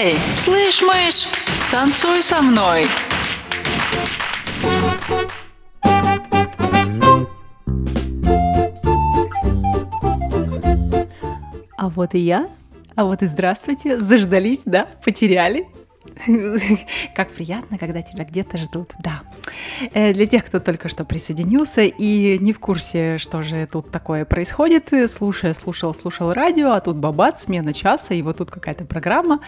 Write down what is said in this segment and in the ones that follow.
Эй, слышь, мышь, танцуй со мной. А вот и я. А вот и здравствуйте. Заждались, да? Потеряли? Как приятно, когда тебя где-то ждут, да. Э, для тех, кто только что присоединился и не в курсе, что же тут такое происходит, слушая, слушал, слушал радио, а тут бабат, смена часа, и вот тут какая-то программа.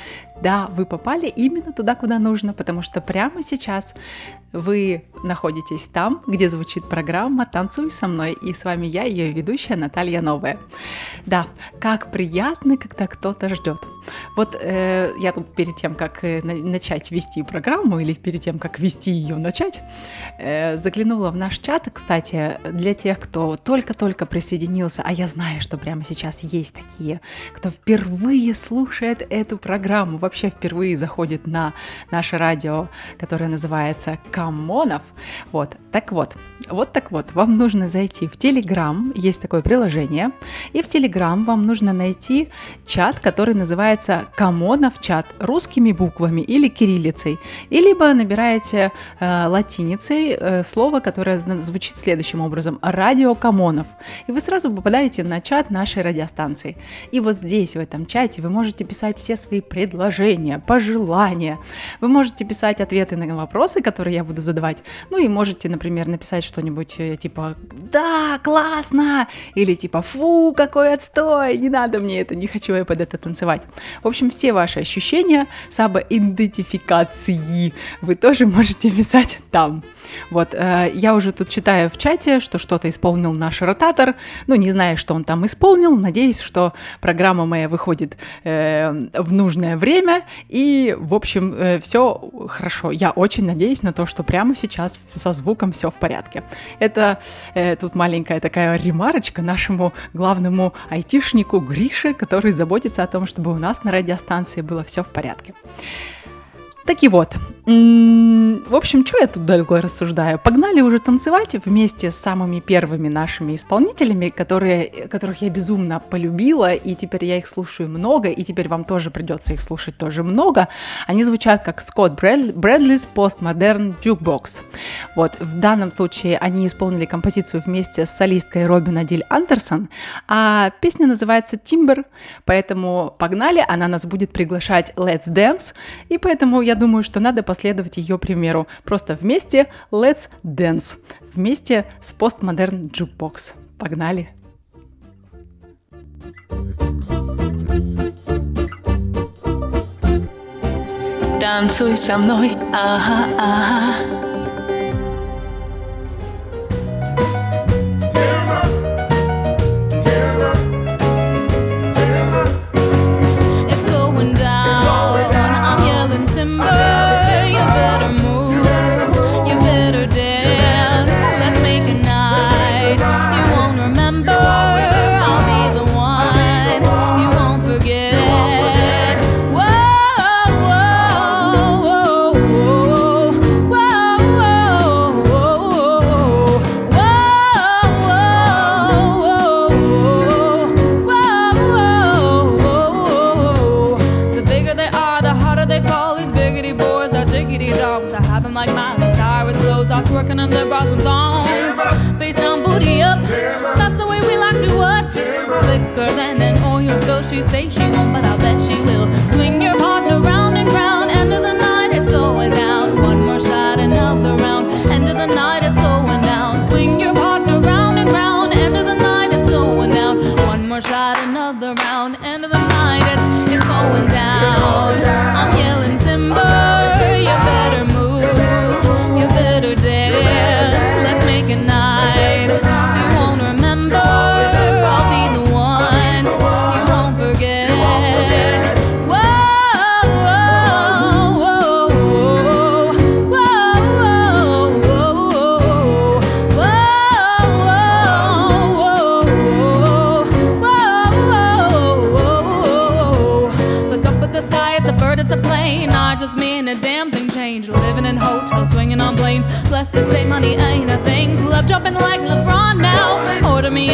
Да, вы попали именно туда, куда нужно, потому что прямо сейчас вы находитесь там, где звучит программа «Танцуй со мной», и с вами я, ее ведущая Наталья Новая. Да, как приятно, когда кто-то ждет. Вот э, я тут перед тем, как э, начать вести программу, или перед тем, как вести ее начать, э, заглянула в наш чат. Кстати, для тех, кто только-только присоединился, а я знаю, что прямо сейчас есть такие, кто впервые слушает эту программу, вообще впервые заходит на наше радио, которое называется камонов. Вот, так вот, вот так вот, вам нужно зайти в Телеграм, есть такое приложение, и в Телеграм вам нужно найти чат, который называется Камонов чат русскими буквами или кириллицей, и либо набираете э, латиницей э, слово, которое звучит следующим образом «Радио Камонов», и вы сразу попадаете на чат нашей радиостанции. И вот здесь, в этом чате, вы можете писать все свои предложения, пожелания, вы можете писать ответы на вопросы, которые я буду задавать. Ну и можете, например, написать что-нибудь э, типа «Да, классно!» или типа «Фу, какой отстой! Не надо мне это, не хочу я под это танцевать». В общем, все ваши ощущения самоидентификации вы тоже можете писать там. Вот, э, я уже тут читаю в чате, что что-то исполнил наш ротатор. Ну, не знаю, что он там исполнил. Надеюсь, что программа моя выходит э, в нужное время. И, в общем, э, все хорошо. Я очень надеюсь на то, что прямо сейчас со звуком все в порядке. Это э, тут маленькая такая ремарочка нашему главному айтишнику Грише, который заботится о том, чтобы у нас на радиостанции было все в порядке. Так и вот, в общем, что я тут долго рассуждаю? Погнали уже танцевать вместе с самыми первыми нашими исполнителями, которые, которых я безумно полюбила, и теперь я их слушаю много, и теперь вам тоже придется их слушать тоже много. Они звучат как Скотт Брэдлис Postmodern Jukebox. Вот, в данном случае они исполнили композицию вместе с солисткой Робин Адиль Андерсон, а песня называется Timber, поэтому погнали, она нас будет приглашать Let's Dance, и поэтому я думаю, что надо последовать ее примеру. Просто вместе Let's Dance. Вместе с Postmodern Jukebox. Погнали! Танцуй со мной, ага, ага.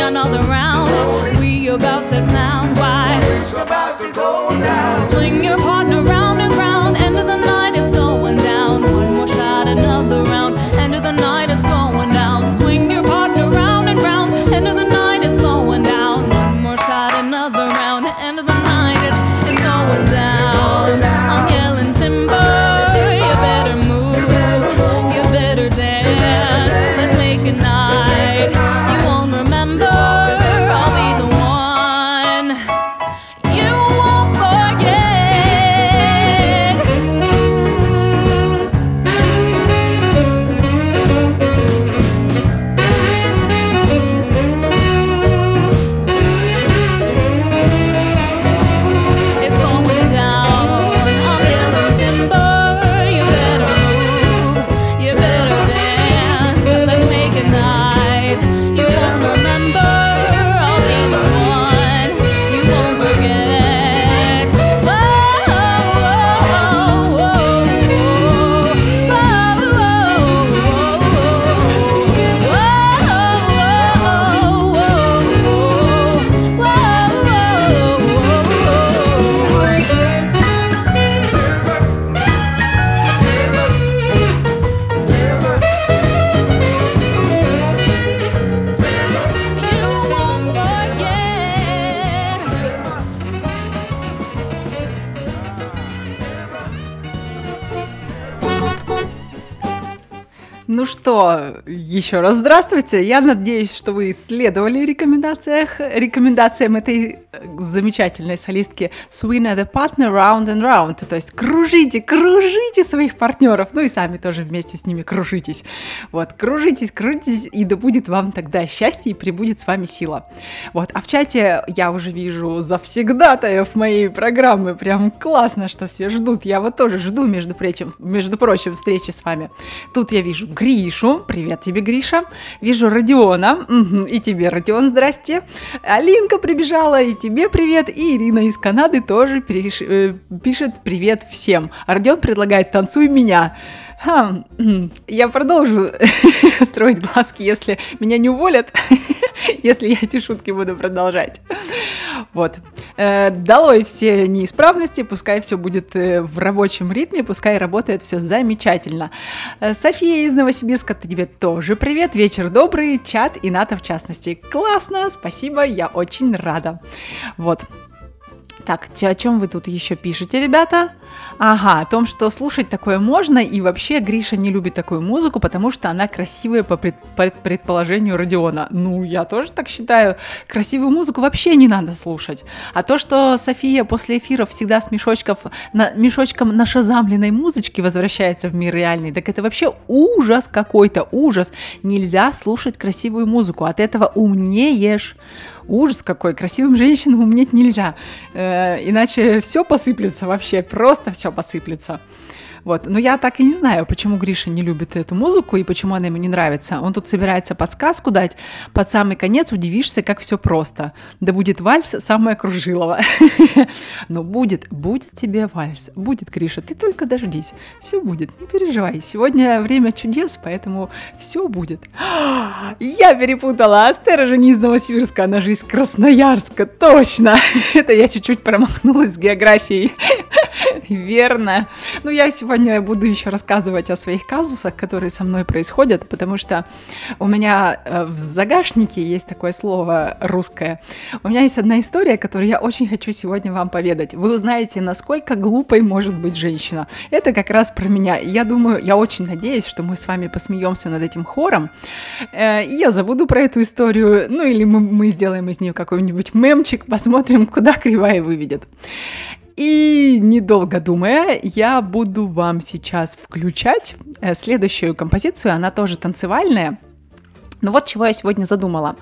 Another round. We about to clown. Why? It's about to go down. Swing your partner что, еще раз здравствуйте. Я надеюсь, что вы исследовали рекомендациях, рекомендациям этой э, замечательной солистки Swing the Partner Round and Round. То есть кружите, кружите своих партнеров, ну и сами тоже вместе с ними кружитесь. Вот, кружитесь, кружитесь, и да будет вам тогда счастье и прибудет с вами сила. Вот, а в чате я уже вижу завсегдатаев моей программы. Прям классно, что все ждут. Я вот тоже жду, между прочим, между прочим, встречи с вами. Тут я вижу Гришу. Привет тебе, Гриша. Вижу Родиона. И тебе, Родион, здрасте. Алинка прибежала, и тебе привет. И Ирина из Канады тоже переш- э, пишет привет всем. А Родион предлагает «танцуй меня». Хм, м, я продолжу строить глазки, если меня не уволят, если я эти шутки буду продолжать. Вот. Э, Долой все неисправности, пускай все будет э, в рабочем ритме, пускай работает все замечательно. Э, София из Новосибирска, тебе тоже привет, вечер добрый, чат и НАТО в частности. Классно, спасибо, я очень рада. Вот. Так, о чем вы тут еще пишете, ребята? Ага, о том, что слушать такое можно, и вообще Гриша не любит такую музыку, потому что она красивая по пред- по предположению Родиона. Ну, я тоже так считаю. Красивую музыку вообще не надо слушать. А то, что София после эфиров всегда с мешочков, на, мешочком нашазамленной музычки возвращается в мир реальный, так это вообще ужас какой-то, ужас. Нельзя слушать красивую музыку, от этого умнеешь. Ужас какой, красивым женщинам умнеть нельзя, Э, иначе все посыплется вообще, просто все посыплется. Вот. Но я так и не знаю, почему Гриша не любит эту музыку и почему она ему не нравится. Он тут собирается подсказку дать. Под самый конец удивишься, как все просто. Да будет вальс самое кружилово. Но будет, будет тебе вальс. Будет, Гриша, ты только дождись. Все будет, не переживай. Сегодня время чудес, поэтому все будет. Я перепутала. Астера же не из Новосибирска, она же из Красноярска. Точно. Это я чуть-чуть промахнулась с географией. Верно. Ну, я сегодня буду еще рассказывать о своих казусах, которые со мной происходят, потому что у меня э, в загашнике есть такое слово русское. У меня есть одна история, которую я очень хочу сегодня вам поведать. Вы узнаете, насколько глупой может быть женщина. Это как раз про меня. Я думаю, я очень надеюсь, что мы с вами посмеемся над этим хором. Э, И я забуду про эту историю, ну или мы, мы сделаем из нее какой-нибудь мемчик, посмотрим, куда кривая выведет. И недолго думая, я буду вам сейчас включать э, следующую композицию. Она тоже танцевальная. Ну вот чего я сегодня задумала.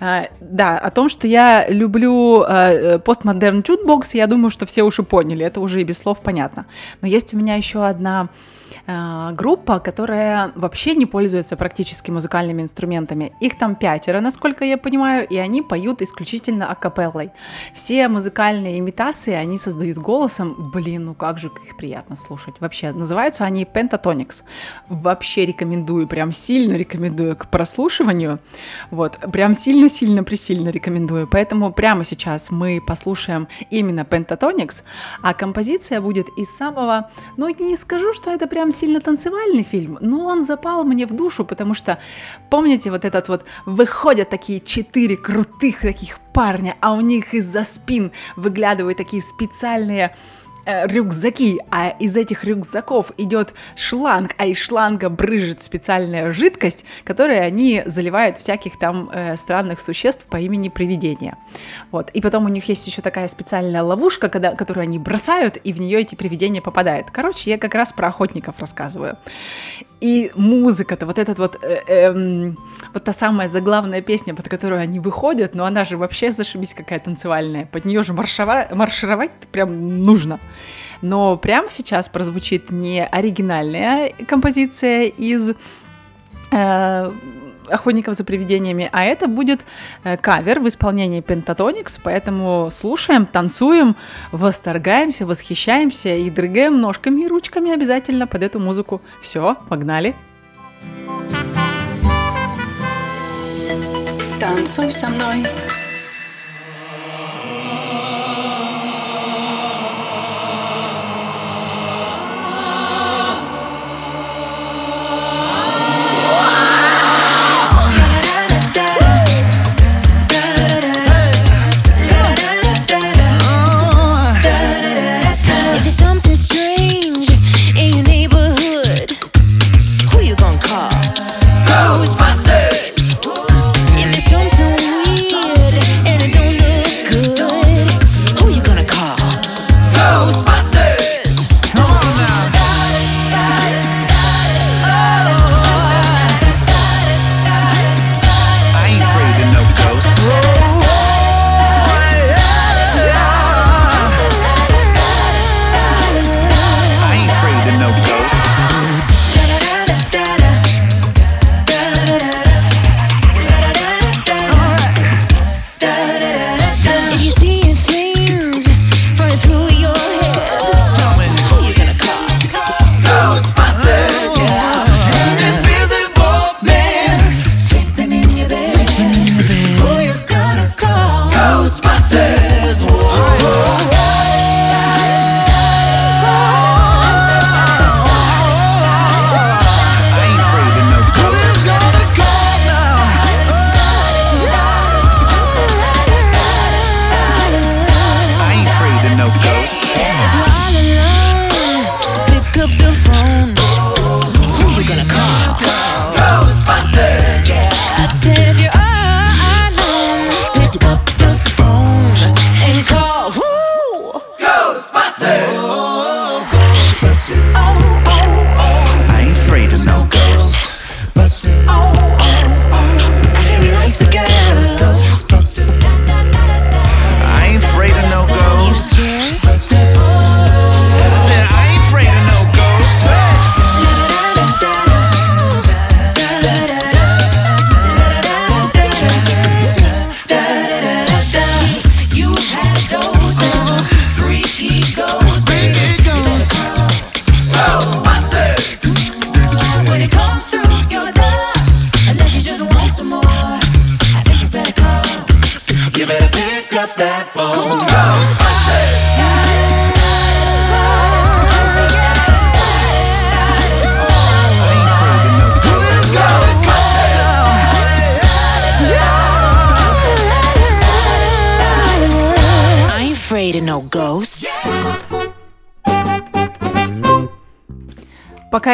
Э, Да, о том, что я люблю э, Postmodern Jukebox, я думаю, что все уже поняли, это уже и без слов понятно. Но есть у меня еще одна э, группа, которая вообще не пользуется практически музыкальными инструментами. Их там пятеро, насколько я понимаю, и они поют исключительно акапеллой. Все музыкальные имитации они создают голосом. Блин, ну как же их приятно слушать. Вообще, называются они Pentatonix. Вообще рекомендую, прям сильно рекомендую к прослушиванию. Вот, прям сильно-сильно-пресильно рекомендую. Поэтому прямо сейчас мы послушаем именно Pentatonix, а композиция будет из самого, ну не скажу, что это прям сильно танцевальный фильм, но он запал мне в душу, потому что, помните, вот этот вот, выходят такие четыре крутых таких парня, а у них из-за спин выглядывают такие специальные э, рюкзаки, а из этих рюкзаков идет шланг, а из шланга брызжет специальная жидкость, которой они заливают всяких там э, странных существ по имени привидения. Вот. И потом у них есть еще такая специальная ловушка, когда, которую они бросают, и в нее эти привидения попадают. Короче, я как раз про охотников рассказываю. И музыка-то, вот этот вот, э, эм, вот та самая заглавная песня, под которую они выходят, но она же вообще зашибись какая танцевальная. Под нее же маршова- маршировать прям нужно. Но прямо сейчас прозвучит не оригинальная композиция из э, охотников за привидениями, а это будет э, кавер в исполнении Pentatonix, поэтому слушаем, танцуем, восторгаемся, восхищаемся и дрыгаем ножками и ручками обязательно под эту музыку. Все, погнали! Танцуй со мной.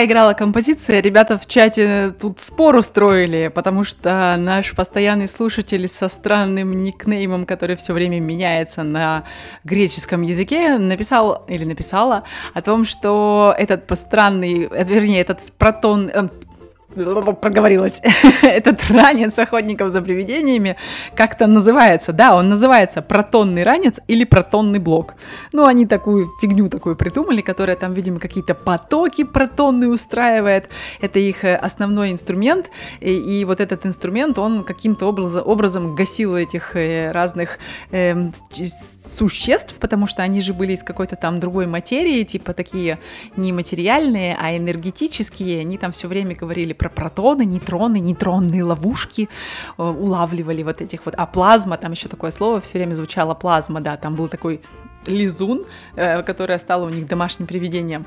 Играла композиция, ребята в чате тут спор устроили, потому что наш постоянный слушатель со странным никнеймом, который все время меняется на греческом языке, написал или написала о том, что этот странный, э, вернее, этот протон, э, проговорилась, этот ранец охотников за привидениями как-то называется. Да, он называется протонный ранец или протонный блок. Ну, они такую фигню такую придумали, которая там, видимо, какие-то потоки протонные устраивает. Это их э, основной инструмент. И, и вот этот инструмент, он каким-то образом, образом гасил этих э, разных с- существ, потому что они же были из какой-то там другой материи, типа такие не материальные, а энергетические. Они там все время говорили про протоны, нейтроны, нейтронные ловушки, э, улавливали вот этих вот. А плазма, там еще такое слово все время звучало плазма, да, там был такой лизун, э, которая стала у них домашним привидением.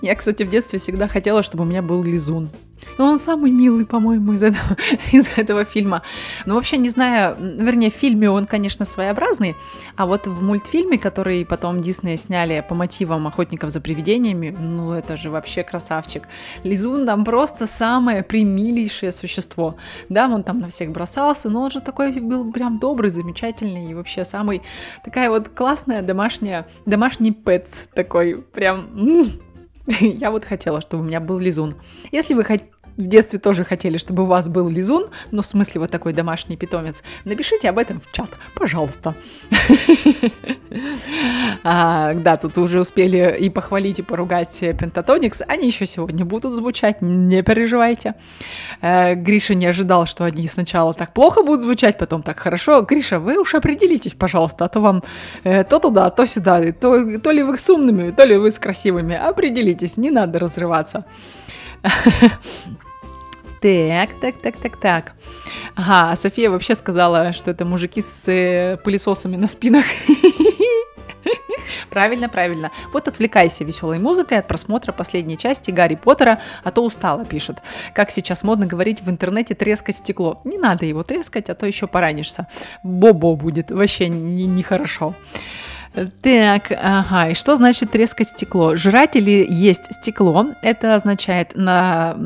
Я, кстати, в детстве всегда хотела, чтобы у меня был лизун. И он самый милый, по-моему, из этого, из этого фильма. Но вообще не знаю, вернее, в фильме он, конечно, своеобразный, а вот в мультфильме, который потом Дисней сняли по мотивам «Охотников за привидениями», ну это же вообще красавчик. Лизун там просто самое примилейшее существо. Да, он там на всех бросался, но он же такой был прям добрый, замечательный и вообще самый такая вот классная домашняя, домашний пэт такой, прям... я вот хотела, чтобы у меня был лизун. Если вы хот- в детстве тоже хотели, чтобы у вас был лизун, ну, в смысле, вот такой домашний питомец, напишите об этом в чат, пожалуйста. А, Да, тут уже успели и похвалить, и поругать э, Pentatonix. Они еще сегодня будут звучать, не переживайте. Э, Гриша не ожидал, что они сначала так плохо будут звучать, потом так хорошо. Гриша, вы уж определитесь, пожалуйста, а то вам э, то туда, то сюда, то, то ли вы с умными, то ли вы с красивыми. Определитесь, не надо разрываться. Так, так, так, так, так. Ага, а София вообще сказала, что это мужики с э, пылесосами на спинах. Правильно, правильно. Вот отвлекайся веселой музыкой от просмотра последней части Гарри Поттера, а то устала, пишет. Как сейчас модно говорить в интернете трескать стекло. Не надо его трескать, а то еще поранишься. Бобо будет, вообще не- нехорошо. Так, ага, и что значит трескать стекло? Жрать или есть стекло, это означает на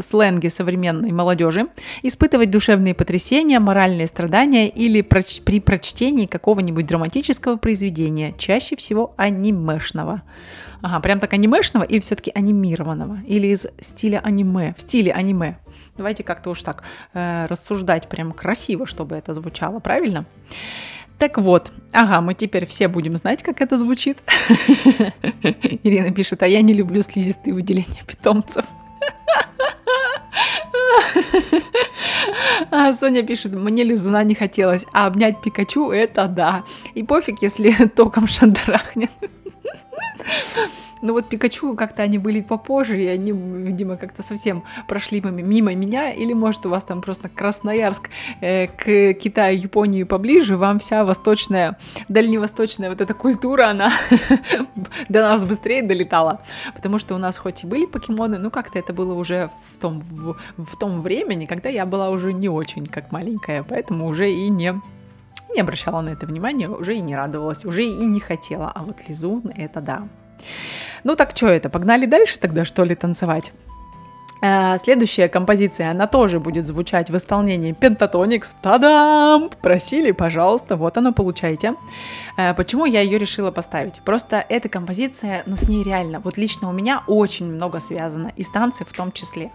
сленге современной молодежи испытывать душевные потрясения, моральные страдания или проч- при прочтении какого-нибудь драматического произведения, чаще всего анимешного. Ага, прям так анимешного или все-таки анимированного? Или из стиля аниме, в стиле аниме? Давайте как-то уж так э, рассуждать прям красиво, чтобы это звучало, правильно? Так вот, ага, мы теперь все будем знать, как это звучит. Ирина пишет, а я не люблю слизистые выделения питомцев. А Соня пишет, мне лизуна не хотелось, а обнять Пикачу это да. И пофиг, если током шандарахнет. Ну вот Пикачу как-то они были попозже, и они, видимо, как-то совсем прошли мимо, мимо меня, или может у вас там просто Красноярск э, к Китаю, Японию поближе, вам вся восточная, дальневосточная вот эта культура, она до нас быстрее долетала, потому что у нас хоть и были покемоны, но как-то это было уже в том, в, в том времени, когда я была уже не очень как маленькая, поэтому уже и не не обращала на это внимания, уже и не радовалась, уже и не хотела. А вот Лизун это да. Ну так что это, погнали дальше тогда, что ли, танцевать? Э, Следующая композиция, она тоже будет звучать в исполнении Pentatonix. Та-дам! Просили, пожалуйста, вот оно, получайте. Э, Почему я ее решила поставить? Просто эта композиция, ну, с ней реально, вот лично у меня очень много связано, и с танцев в том числе.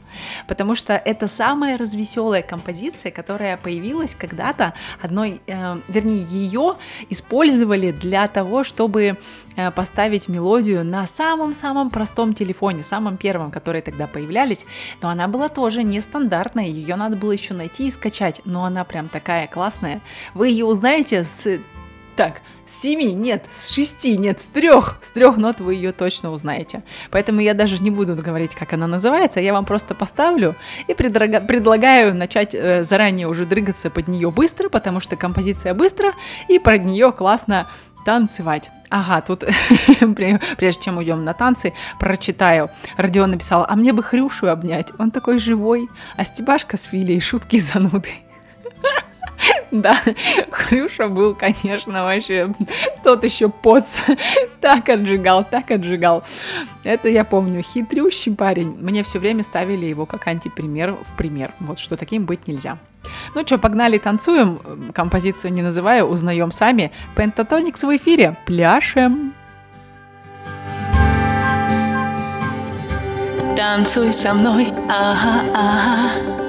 Потому что это самая развеселая композиция, которая появилась когда-то одной, э, вернее, ее использовали для того, чтобы э, поставить мелодию на самом-самом простом телефоне, самом первом, которые тогда появлялись, но она была тоже нестандартная, ее надо было еще найти и скачать, но она прям такая классная. Вы ее узнаете с так, с семи, нет, с шести, нет, с трех, с трех нот вы ее точно узнаете. Поэтому я даже не буду говорить, как она называется, я вам просто поставлю и предрага- предлагаю начать э, заранее уже дрыгаться под нее быстро, потому что композиция быстро, и под нее классно танцевать. Ага, тут, пре- прежде чем уйдем на танцы, прочитаю. Родион написал, а мне бы Хрюшу обнять, он такой живой, а Стебашка с Филей шутки зануды. Да, Хрюша был, конечно, вообще тот еще поц. Так отжигал, так отжигал. Это я помню. Хитрющий парень. Мне все время ставили его как антипример в пример. Вот что таким быть нельзя. Ну что, погнали, танцуем. Композицию не называю, узнаем сами. Пентатоникс в эфире. Пляшем. Танцуй со мной, ага, ага.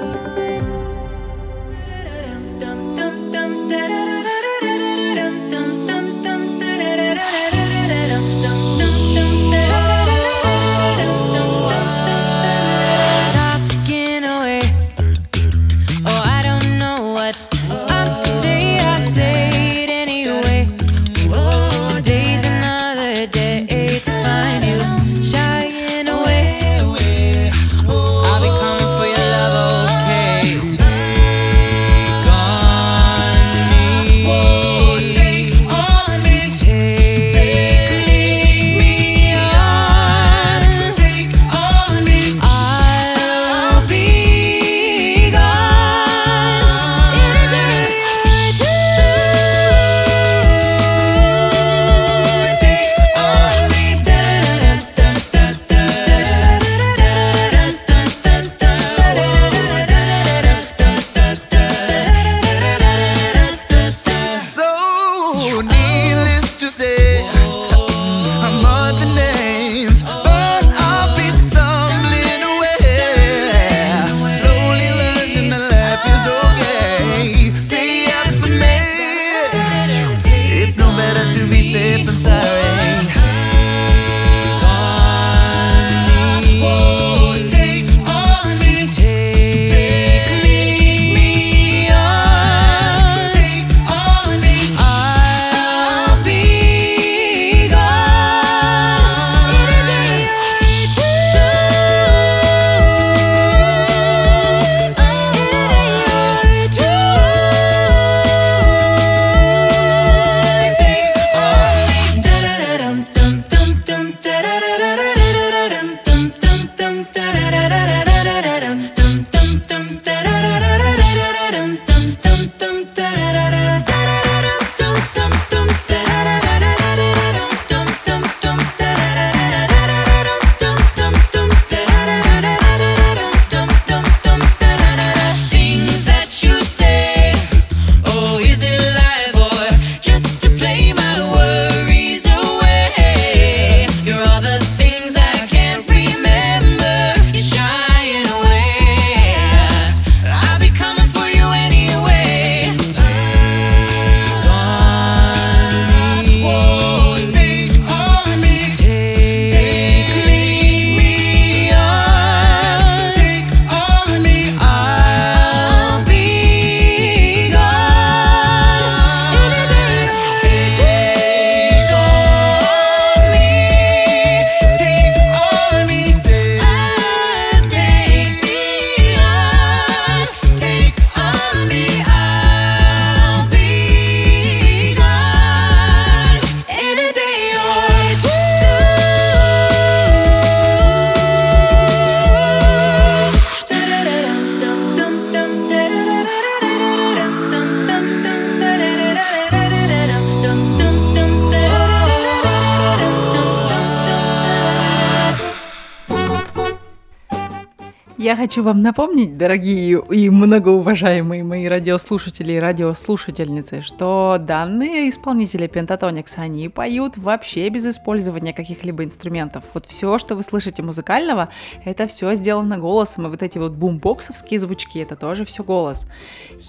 Хочу вам напомнить, дорогие и многоуважаемые мои радиослушатели и радиослушательницы, что данные исполнители Pentatonix, они поют вообще без использования каких-либо инструментов. Вот все, что вы слышите музыкального, это все сделано голосом, и вот эти вот бумбоксовские звучки, это тоже все голос.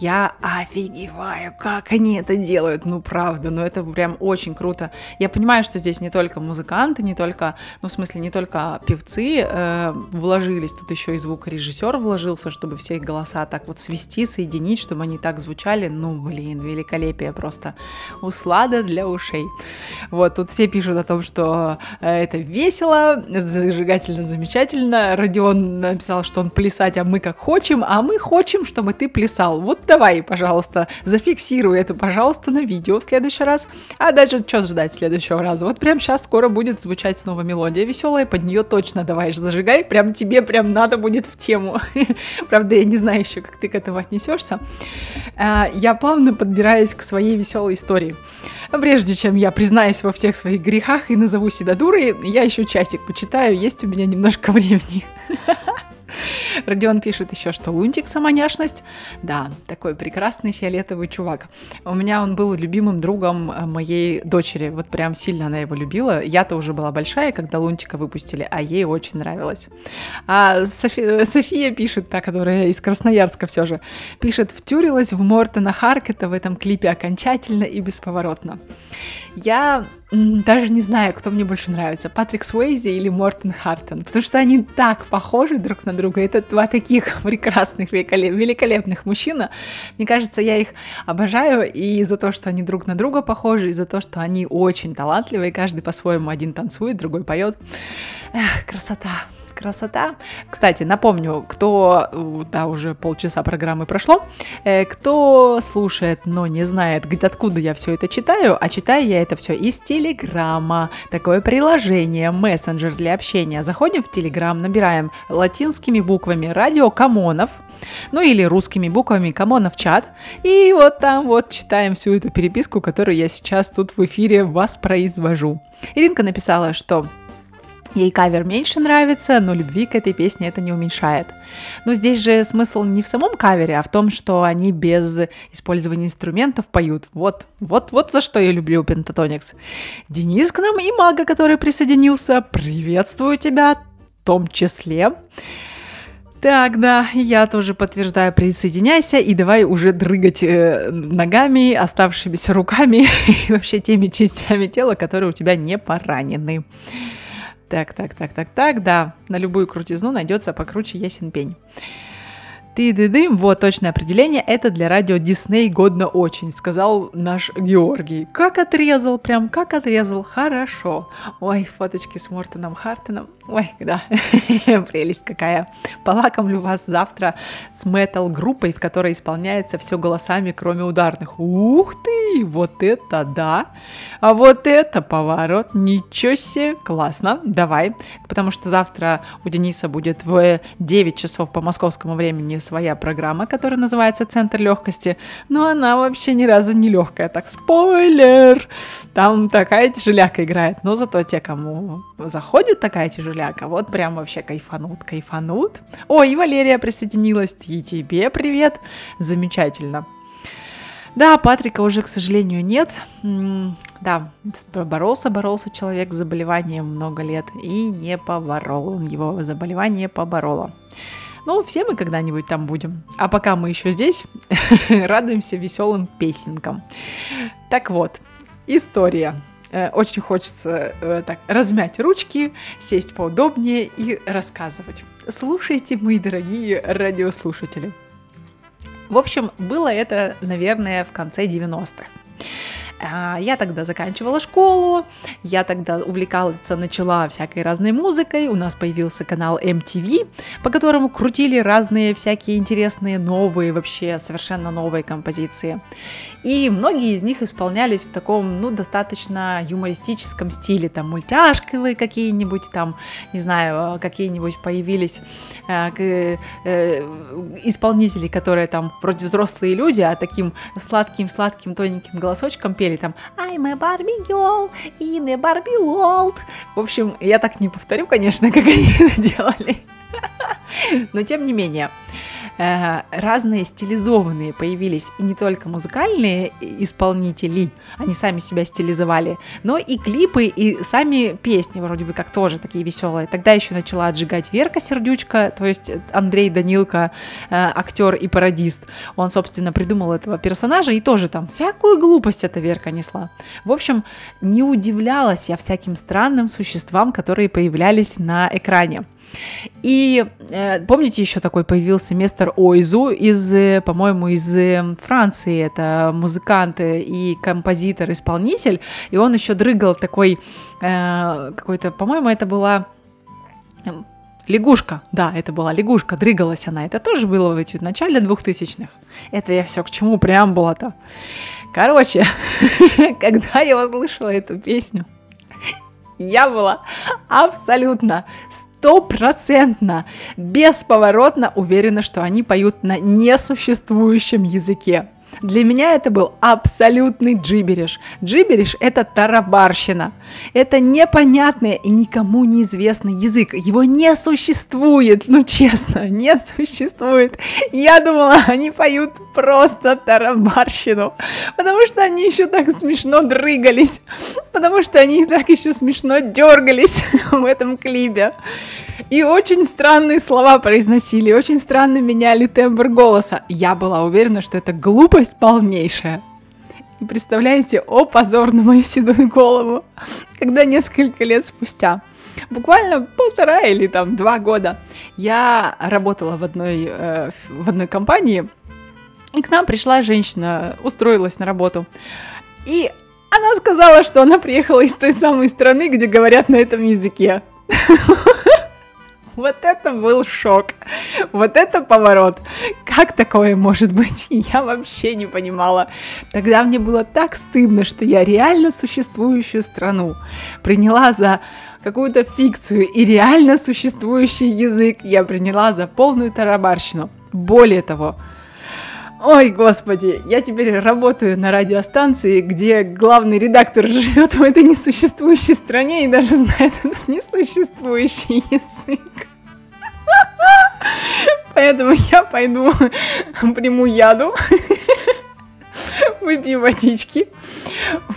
Я офигеваю, как они это делают, ну правда, ну это прям очень круто. Я понимаю, что здесь не только музыканты, не только, ну в смысле не только певцы э, вложились, тут еще и звукорежиссер вложился, чтобы все их голоса так вот свести, соединить, чтобы они так звучали. Ну, блин, великолепие просто. Услада для ушей. Вот, тут все пишут о том, что э, это весело, зажигательно, замечательно. Родион написал, что он плясать, а мы как хотим, а мы хотим, чтобы ты плясал. Вот давай, пожалуйста, зафиксируй это, пожалуйста, на видео в следующий раз. А дальше что ждать следующего раза? Вот прям сейчас скоро будет звучать снова мелодия веселая, под нее точно давай зажигай, прям тебе прям надо будет в тему. Правда, я не знаю еще, как ты к этому отнесешься. А, Я плавно подбираюсь к своей веселой истории. Прежде чем я признаюсь во всех своих грехах и назову себя дурой, я еще часик почитаю, есть у меня немножко времени. Родион пишет еще, что Лунтик самоняшность. Да, такой прекрасный фиолетовый чувак. У меня он был любимым другом э, моей дочери. Вот прям сильно она его любила. Я-то уже была большая, когда Лунтика выпустили, а ей очень нравилось. А Софи- София пишет, та, которая из Красноярска все же, пишет, втюрилась в Мортона Харкета в этом клипе окончательно и бесповоротно. Я даже не знаю, кто мне больше нравится, Патрик Суэйзи или Мортон Хартон, потому что они так похожи друг на друга. Это два таких прекрасных, великолеп- великолепных мужчина. Мне кажется, я их обожаю и за то, что они друг на друга похожи, и за то, что они очень талантливые, каждый по-своему один танцует, другой поет. Эх, красота красота. Кстати, напомню, кто, э, да, уже полчаса программы прошло, э, кто слушает, но не знает, где, откуда я все это читаю, а читаю я это все из Телеграма, такое приложение, мессенджер для общения. Заходим в Телеграм, набираем латинскими буквами радио Камонов, ну или русскими буквами Камонов чат, и вот там вот читаем всю эту переписку, которую я сейчас тут в эфире воспроизвожу. Иринка написала, что Ей кавер меньше нравится, но любви к этой песне это не уменьшает. Но здесь же смысл не в самом кавере, а в том, что они без использования инструментов поют. Вот, вот, вот за что я люблю Pentatonix. Денис к нам и Мага, который присоединился. Приветствую тебя, в том числе. Так, да, я тоже подтверждаю, присоединяйся и давай уже дрыгать э, ногами, оставшимися руками и вообще теми частями тела, которые у тебя не поранены. Так, так, так, так, так, да, на любую крутизну найдется покруче ясен пень. Ты ды дым вот точное определение, это для радио Дисней годно очень, сказал наш Георгий. Как отрезал, прям как отрезал, хорошо. Ой, фоточки с Мортоном Хартоном, ой, да, прелесть какая. Полакомлю вас завтра с метал-группой, в которой исполняется все голосами, кроме ударных. Ух ты, вот это да, а вот это поворот, ничего себе, классно, давай, потому что завтра у Дениса будет в 9 часов по московскому времени своя программа, которая называется «Центр легкости», но она вообще ни разу не легкая, так спойлер, там такая тяжеляка играет, но зато те, кому заходит такая тяжеляка, вот прям вообще кайфанут, кайфанут. Ой, и Валерия присоединилась, и тебе привет, замечательно. Да, Патрика уже, к сожалению, нет. Да, боролся, боролся человек с заболеванием много лет и не поборол. Его заболевание побороло. Ну, все мы когда-нибудь там будем. А пока мы еще здесь, радуемся веселым песенкам. Так вот, история. Э, Очень хочется э, так размять ручки, сесть поудобнее и рассказывать. Слушайте, мои дорогие радиослушатели. В общем, было это, наверное, в конце 90-х. А, Я тогда заканчивала школу, я тогда увлекалась, начала всякой разной музыкой, у нас появился канал MTV, по которому крутили разные всякие интересные новые, вообще совершенно новые композиции. И многие из них исполнялись в таком, ну, достаточно юмористическом стиле, там, мультяшковые какие-нибудь, там, не знаю, какие-нибудь появились э, э, исполнители, которые там вроде взрослые люди, а таким сладким-сладким тоненьким голосочком пели там I'm a Barbie girl in a Barbie world. В общем, я так не повторю, конечно, как они это делали. Но тем не менее, разные стилизованные появились и не только музыкальные исполнители, они сами себя стилизовали, но и клипы, и сами песни вроде бы как тоже такие веселые. Тогда еще начала отжигать Верка Сердючка, то есть Андрей Данилко, э, актер и пародист. Он, собственно, придумал этого персонажа и тоже там всякую глупость эта Верка несла. В общем, не удивлялась я всяким странным существам, которые появлялись на экране. И э, помните, еще такой появился мистер Ойзу из, э, по-моему, из э, Франции. Это музыкант и композитор, исполнитель. И он еще дрыгал такой э, какой-то, по-моему, это была эм, Лягушка, да, это была лягушка, дрыгалась она. Это тоже было в начале двухтысячных. Это я все к чему преамбула-то. Короче, когда я услышала эту песню, я была абсолютно стопроцентно, бесповоротно уверена, что они поют на несуществующем языке. Для меня это был абсолютный джибериш. Джибериш – это тарабарщина. Это непонятный и никому неизвестный язык. Его не существует, ну честно, не существует. Я думала, они поют просто тарабарщину, потому что они еще так смешно дрыгались, потому что они так еще смешно дергались в этом клипе. И очень странные слова произносили, очень странно меняли тембр голоса. Я была уверена, что это глупость полнейшая. И представляете, о позор на мою седую голову, когда несколько лет спустя, буквально полтора или там два года, я работала в одной, э, в одной компании, и к нам пришла женщина, устроилась на работу. И она сказала, что она приехала из той самой страны, где говорят на этом языке. Вот это был шок. Вот это поворот. Как такое может быть? Я вообще не понимала. Тогда мне было так стыдно, что я реально существующую страну приняла за какую-то фикцию и реально существующий язык я приняла за полную тарабарщину. Более того, Ой, господи, я теперь работаю на радиостанции, где главный редактор живет в этой несуществующей стране и даже знает этот несуществующий язык. Поэтому я пойду приму яду, выпью водички.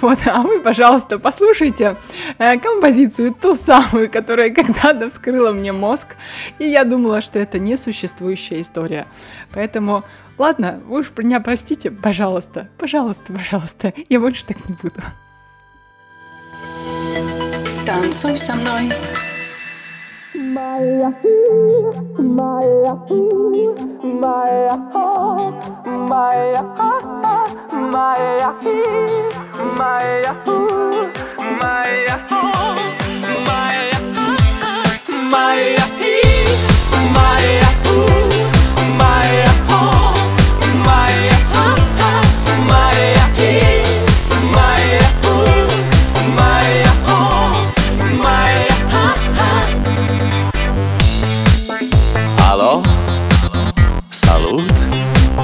Вот, а вы, пожалуйста, послушайте э, композицию, ту самую, которая когда-то вскрыла мне мозг, и я думала, что это несуществующая история. Поэтому Ладно, вы уж меня простите, пожалуйста, пожалуйста, пожалуйста, я больше так не буду. Танцуй со мной. Alo,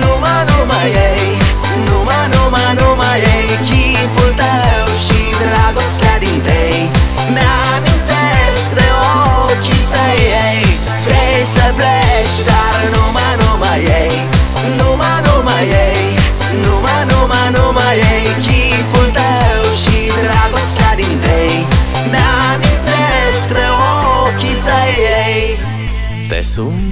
Numai, numai ei Numai, numai, numai ei Chipul tău și dragostea din tei. Mi-amintesc de ochii tăi ei Vrei să pleci, dar numai, numai ei. Numai, numai ei Numai, numai, numai ei Chipul tău și dragostea din tei. Mi-amintesc de ochii tăi ei. Te sun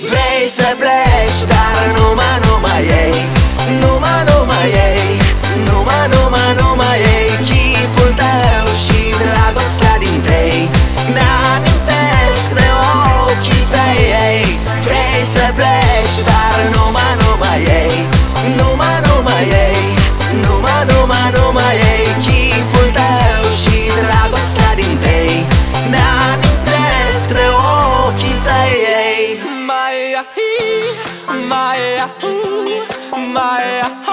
Vrei să pleci, dar numai, numai ei. Numai, numai ei. Numai, numai, numai ei. Chipul tău și dragostea din tei Mi-amintesc de ochii tăi ei. Vrei să pleci, dar numai, numai ei. Numai, numai my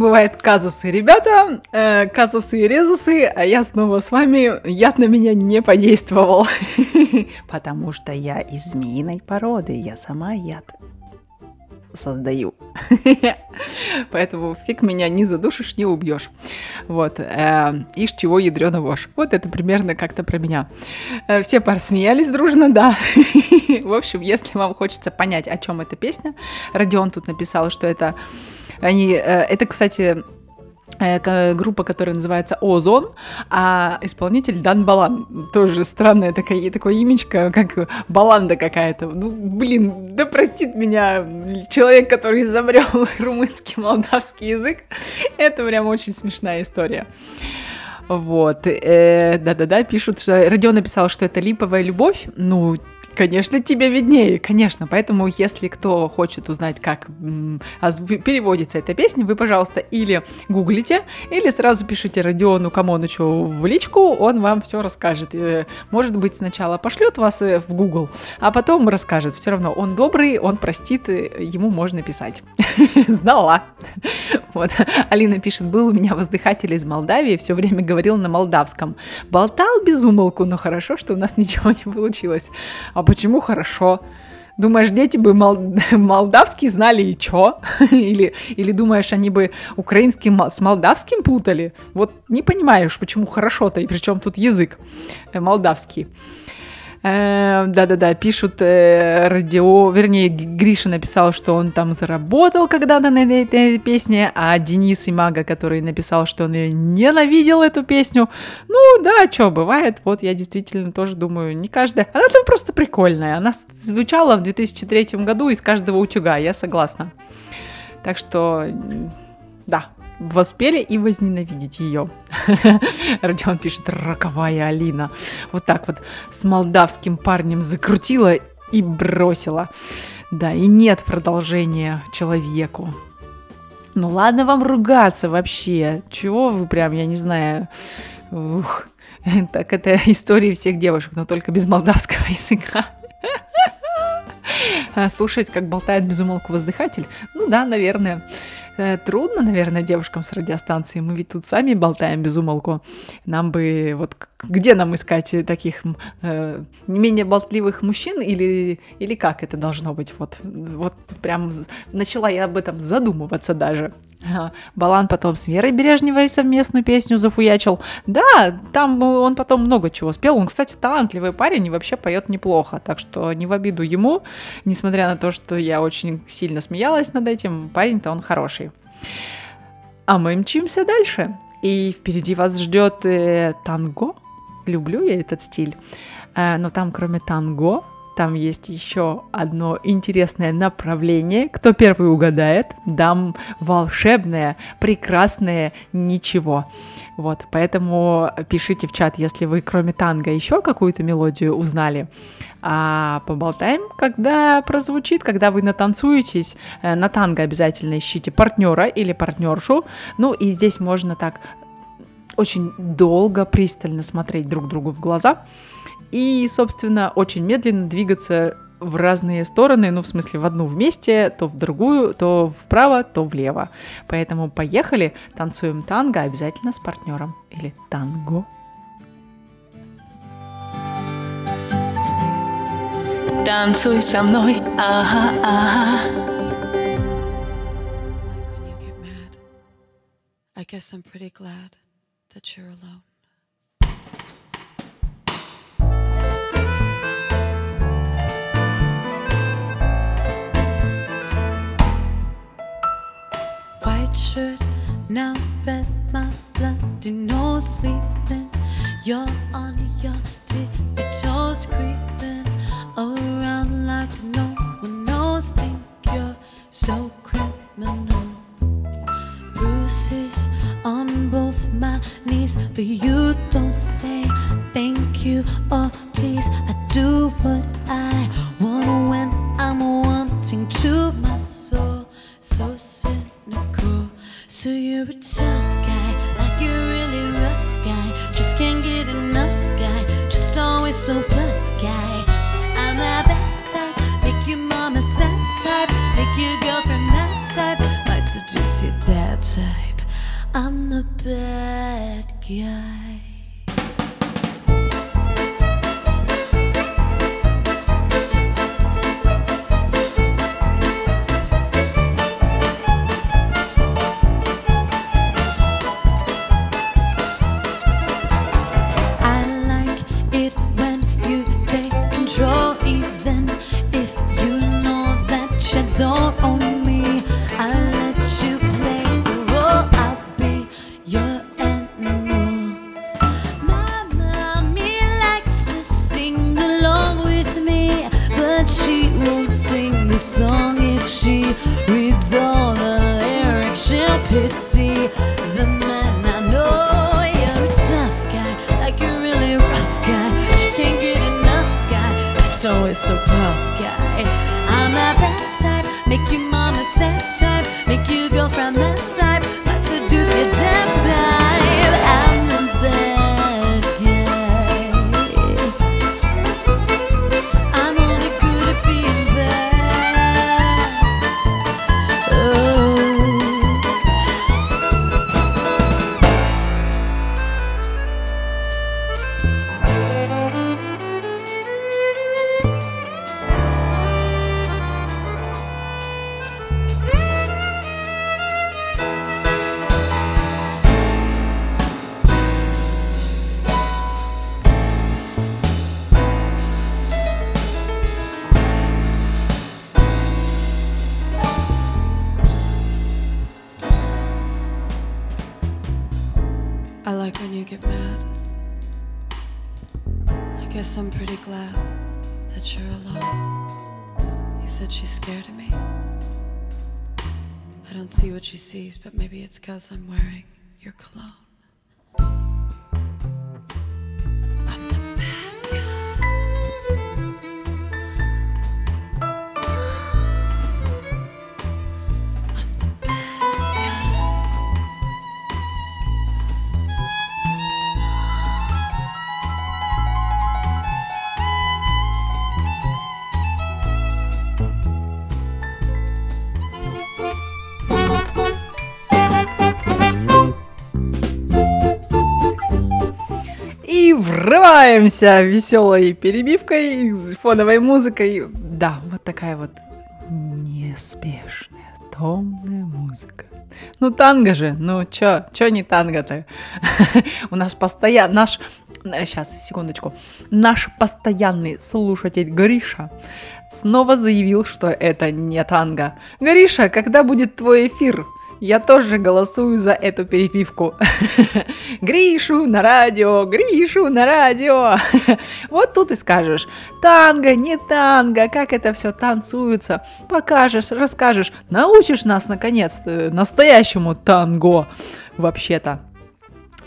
бывают казусы. Ребята, э, казусы и резусы, а я снова с вами. Яд на меня не подействовал. Потому что я из змеиной породы, я сама яд создаю. Поэтому фиг меня не задушишь, не убьешь. Вот. э, Ишь, чего ядрёно вошь. Вот это примерно как-то про меня. Э, Все посмеялись дружно, да. В общем, если вам хочется понять, о чем эта песня, Родион тут написал, что это они, э, это, кстати, э, группа, которая называется Озон, а исполнитель Дан Балан. Тоже странное такое, такое имечко, как Баланда какая-то. Ну, блин, да простит меня человек, который изобрел румынский, молдавский язык. Это прям очень смешная история. Вот, э, да-да-да, пишут, что Родион написал, что это липовая любовь. Ну, конечно, тебе виднее, конечно. Поэтому, если кто хочет узнать, как переводится эта песня, вы, пожалуйста, или гуглите, или сразу пишите Родиону Камонычу в личку, он вам все расскажет. Э, Может быть, сначала пошлет вас э, в Google, а потом расскажет. Все равно он добрый, он простит, э, ему можно писать. Знала. Вот. Алина пишет, был у меня воздыхатель из Молдавии, все время говорил на молдавском. Болтал без умолку, но хорошо, что у нас ничего не получилось. А почему хорошо? Думаешь, дети бы мол- молдавский знали и чё? Или, или думаешь, они бы украинский с молдавским путали? Вот не понимаешь, почему хорошо-то, и причем тут язык э, молдавский. Э, Да-да-да, пишут э, радио, вернее, Гриша написал, что он там заработал когда-то на этой песне, а Денис и Мага, который написал, что он её ненавидел эту песню, ну да, что, бывает, вот я действительно тоже думаю, не каждая, она там просто прикольная, она звучала в 2003 году из каждого утюга, я согласна. Так что, да, воспели и возненавидеть ее. Родион пишет, роковая Алина. Вот так вот с молдавским парнем закрутила и бросила. Да, и нет продолжения человеку. Ну ладно вам ругаться вообще. Чего вы прям, я не знаю. Ух. Так это истории всех девушек, но только без молдавского языка. А Слушать, как болтает безумолку воздыхатель? Ну да, наверное. Э, Трудно, наверное, девушкам с радиостанции. Мы ведь тут сами болтаем без умолку. Нам бы вот где нам искать таких э, не менее болтливых мужчин или или как это должно быть? Вот вот прям начала я об этом задумываться даже. Балан потом с Верой Бережневой совместную песню зафуячил. Да, там э, он потом много чего спел. Он, кстати, талантливый парень и вообще поет неплохо. Так что не в обиду ему, несмотря на то, что я очень сильно смеялась над этим, парень-то он хороший. А мы мчимся дальше. И впереди вас ждет э, танго. Люблю я этот стиль. Э, но там, кроме танго, Там есть еще одно интересное направление. Кто первый угадает, дам волшебное, прекрасное ничего. Вот, поэтому пишите в чат, если вы кроме танго еще какую-то мелодию узнали. А поболтаем, когда прозвучит, когда вы натанцуетесь. Э, На танго обязательно ищите партнера или партнершу. Ну и здесь можно так очень долго, пристально смотреть друг другу в глаза и, собственно, очень медленно двигаться в разные стороны, ну, в смысле, в одну вместе, то в другую, то вправо, то влево. Поэтому поехали, танцуем танго обязательно с партнером или танго. Танцуй со мной, ага, ага. I guess I'm pretty glad that you're alone. White shirt, now red, my bloody no sleeping. You're on your tippy toes, creeping around like no one knows. Think you're so criminal. Bruises on both my knees for you. Don't say thank you or please. I do what I want when I'm wanting to. My soul so cynical. So you're a tough guy, like you're really rough guy. Just can't get enough guy. Just always so buff guy. I'm that bad type, make your mama sad type, make your girlfriend mad type, might seduce your dad type. I'm the bad guy. Врываемся веселой перебивкой, фоновой музыкой. Да, вот такая вот неспешная, томная музыка. Ну, танго же, ну, чё, чё не танго-то? У нас постоянно, наш, сейчас, секундочку, наш постоянный слушатель Гриша снова заявил, что это не танго. Гриша, когда будет твой эфир? Я тоже голосую за эту перепивку. Гришу на радио, Гришу на радио. Вот тут и скажешь, танго, не танго, как это все танцуется. Покажешь, расскажешь, научишь нас, наконец, настоящему танго вообще-то.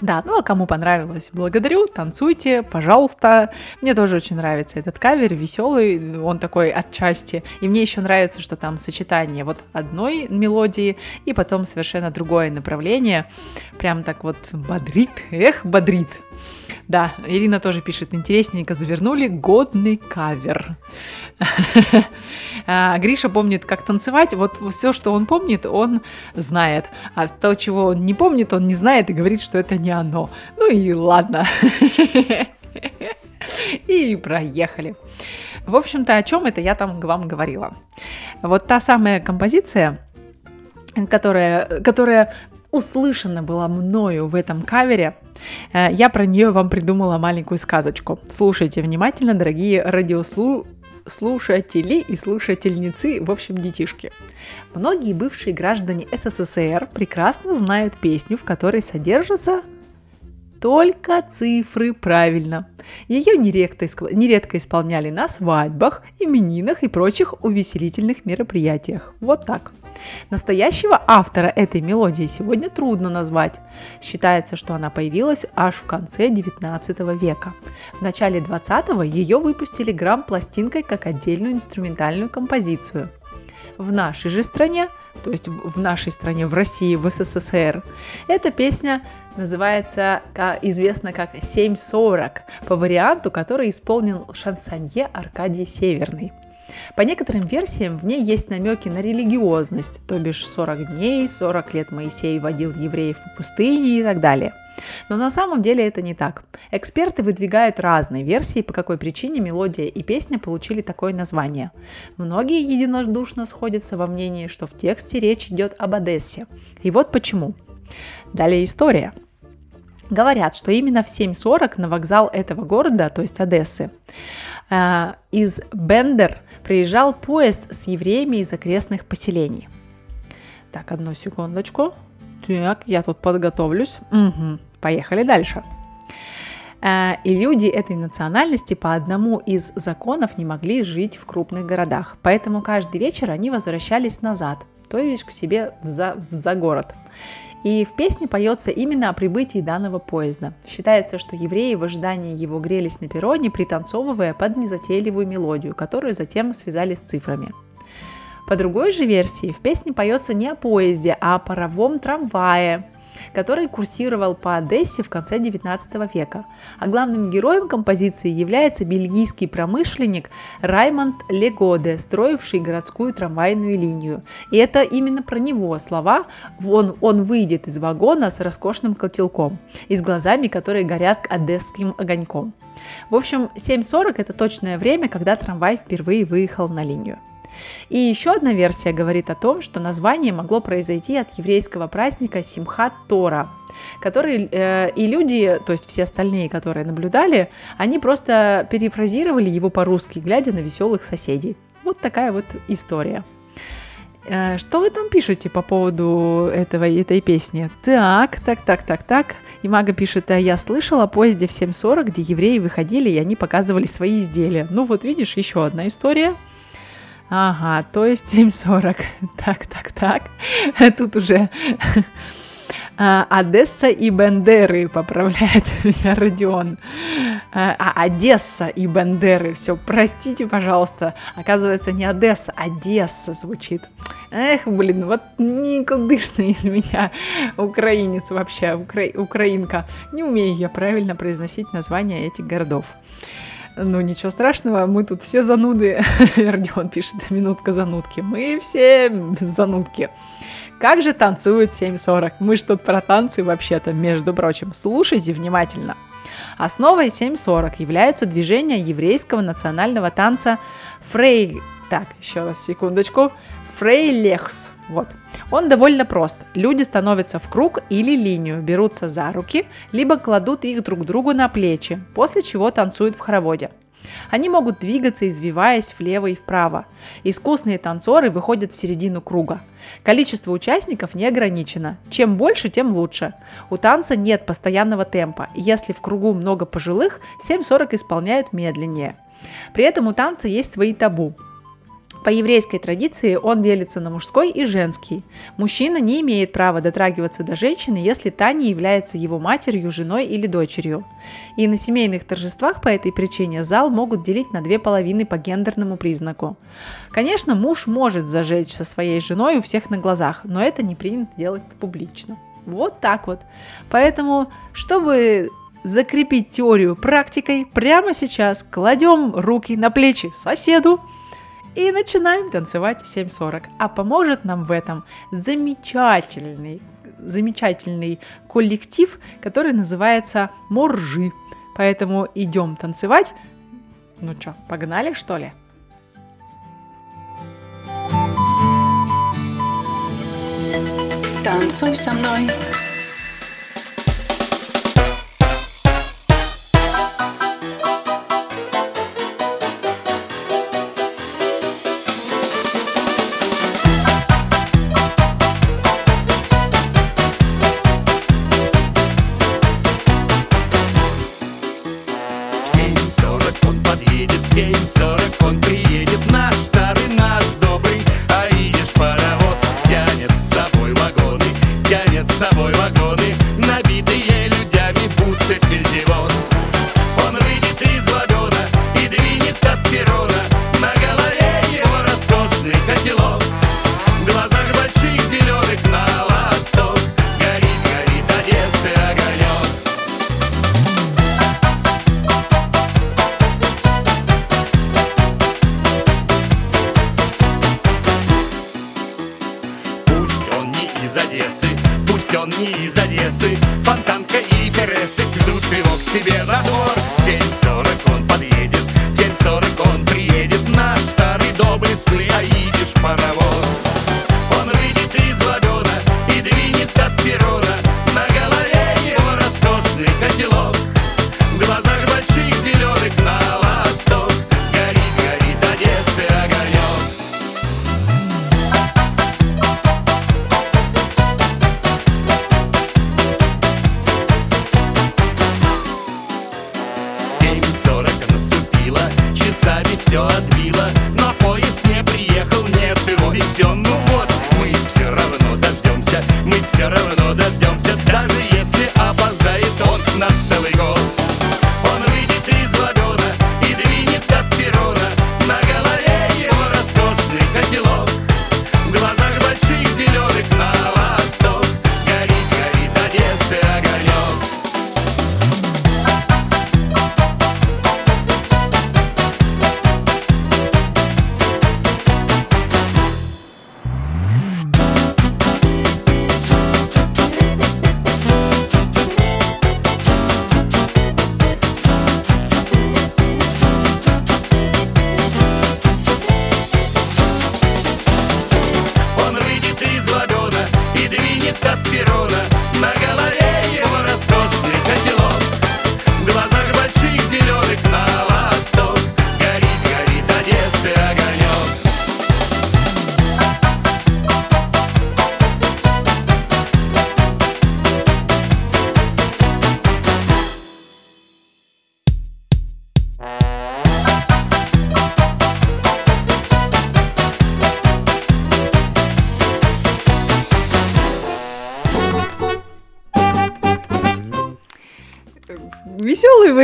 Да, ну а кому понравилось, благодарю, танцуйте, пожалуйста. Мне тоже очень нравится этот кавер, веселый, он такой отчасти. И мне еще нравится, что там сочетание вот одной мелодии и потом совершенно другое направление. Прям так вот бодрит, эх, бодрит. Да, Ирина тоже пишет, интересненько завернули, годный кавер. А, Гриша помнит, как танцевать, вот все, что он помнит, он знает. А то, чего он не помнит, он не знает и говорит, что это не оно. Ну и ладно. И проехали. В общем-то, о чем это я там вам говорила? Вот та самая композиция, которая, которая услышана была мною в этом кавере, э, я про нее вам придумала маленькую сказочку. Слушайте внимательно, дорогие радиослу слушатели и слушательницы, в общем, детишки. Многие бывшие граждане СССР прекрасно знают песню, в которой содержатся только цифры правильно. Ее нередко, нередко исполняли на свадьбах, именинах и прочих увеселительных мероприятиях. Вот так. Настоящего автора этой мелодии сегодня трудно назвать. Считается, что она появилась аж в конце 19 века. В начале 20-го ее выпустили грамм-пластинкой как отдельную инструментальную композицию. В нашей же стране, то есть в нашей стране, в России, в СССР, эта песня называется, известна как «7.40» по варианту, который исполнил шансонье Аркадий Северный. По некоторым версиям в ней есть намеки на религиозность, то бишь 40 дней, 40 лет Моисей водил евреев по пустыне и так далее. Но на самом деле это не так. Эксперты выдвигают разные версии, по какой причине мелодия и песня получили такое название. Многие единодушно сходятся во мнении, что в тексте речь идет об Одессе. И вот почему. Далее история. Говорят, что именно в 7.40 на вокзал этого города, то есть Одессы, э, из Бендер приезжал поезд с евреями из окрестных поселений. Так, одну секундочку. Так, я тут подготовлюсь. Угу, поехали дальше. Э, и люди этой национальности по одному из законов не могли жить в крупных городах. Поэтому каждый вечер они возвращались назад, то есть к себе в за, в за город. И в песне поется именно о прибытии данного поезда. Считается, что евреи в ожидании его грелись на перроне, пританцовывая под незатейливую мелодию, которую затем связали с цифрами. По другой же версии, в песне поется не о поезде, а о паровом трамвае, который курсировал по Одессе в конце 19 века. А главным героем композиции является бельгийский промышленник Раймонд Легоде, строивший городскую трамвайную линию. И это именно про него слова «Он, он выйдет из вагона с роскошным котелком и с глазами, которые горят одесским огоньком». В общем, 7.40 это точное время, когда трамвай впервые выехал на линию. И еще одна версия говорит о том, что название могло произойти от еврейского праздника Симхат Тора, который э, и люди, то есть все остальные, которые наблюдали, они просто перефразировали его по-русски, глядя на веселых соседей. Вот такая вот история. Э, что вы там пишете по поводу этого, этой песни? Так, так, так, так, так. И Мага пишет, а я слышала о поезде в 7.40, где евреи выходили, и они показывали свои изделия. Ну вот видишь, еще одна история. Ага, то есть 7.40. Так, так, так. Тут уже а, Одесса и Бендеры, поправляет меня Родион. А, а, Одесса и Бендеры. Все, простите, пожалуйста. Оказывается, не Одесса, а Одесса звучит. Эх, блин, вот никудышный из меня украинец вообще, укра... украинка. Не умею я правильно произносить названия этих городов. Ну, ничего страшного, мы тут все зануды. Родион пишет, минутка занудки. Мы все занудки. Как же танцуют 7.40? Мы же тут про танцы вообще-то, между прочим. Слушайте внимательно. Основой 7.40 являются движения еврейского национального танца фрей... Так, еще раз, секундочку. Фрейлехс. Вот. Он довольно прост. Люди становятся в круг или линию, берутся за руки, либо кладут их друг другу на плечи, после чего танцуют в хороводе. Они могут двигаться, извиваясь влево и вправо. Искусные танцоры выходят в середину круга. Количество участников не ограничено. Чем больше, тем лучше. У танца нет постоянного темпа. Если в кругу много пожилых, 7.40 исполняют медленнее. При этом у танца есть свои табу. По еврейской традиции он делится на мужской и женский. Мужчина не имеет права дотрагиваться до женщины, если та не является его матерью, женой или дочерью. И на семейных торжествах по этой причине зал могут делить на две половины по гендерному признаку. Конечно, муж может зажечь со своей женой у всех на глазах, но это не принято делать публично. Вот так вот. Поэтому, чтобы закрепить теорию практикой, прямо сейчас кладем руки на плечи соседу, и начинаем танцевать 7.40. А поможет нам в этом замечательный, замечательный коллектив, который называется Моржи. Поэтому идем танцевать. Ну что, погнали что ли? Танцуй со мной.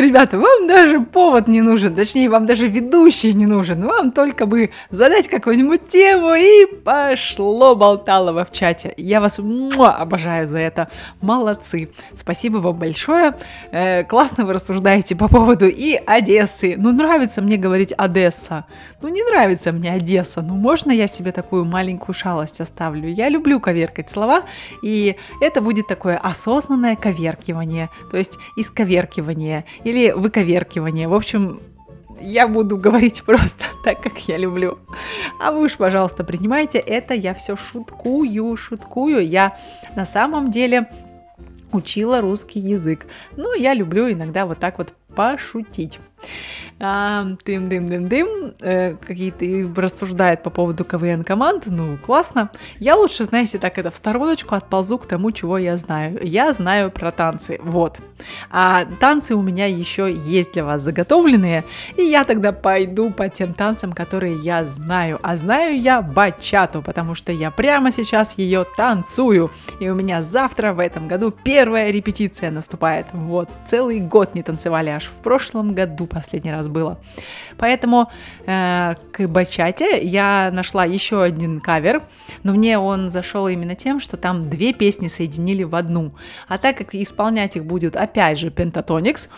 Ребята, вам даже повод не нужен, точнее, вам даже ведущий не нужен. Вам только бы задать какую-нибудь тему и пошло болталово в чате. Я вас муа, обожаю за это. Молодцы. Спасибо вам большое. Э, классно вы рассуждаете по поводу и Одессы. Ну, нравится мне говорить Одесса. Ну, не нравится мне Одесса. Ну, можно я себе такую маленькую шалость оставлю? Я люблю коверкать слова, и это будет такое осознанное коверкивание, то есть исковеркивание или выковеркивание. В общем, я буду говорить просто так, как я люблю. А вы уж, пожалуйста, принимайте это. Я все шуткую, шуткую. Я на самом деле учила русский язык. Но я люблю иногда вот так вот пошутить. А, Дым-дым-дым-дым, э, какие-то и рассуждает по поводу КВН команд, ну, классно. Я лучше, знаете, так это в стороночку отползу к тому, чего я знаю. Я знаю про танцы, вот. А танцы у меня еще есть для вас заготовленные, и я тогда пойду по тем танцам, которые я знаю. А знаю я бачату, потому что я прямо сейчас ее танцую. И у меня завтра в этом году первая репетиция наступает. Вот, целый год не танцевали, аж в прошлом году последний раз было. Поэтому э, к бачате я нашла еще один кавер, но мне он зашел именно тем, что там две песни соединили в одну. А так как исполнять их будет опять же Pentatonix,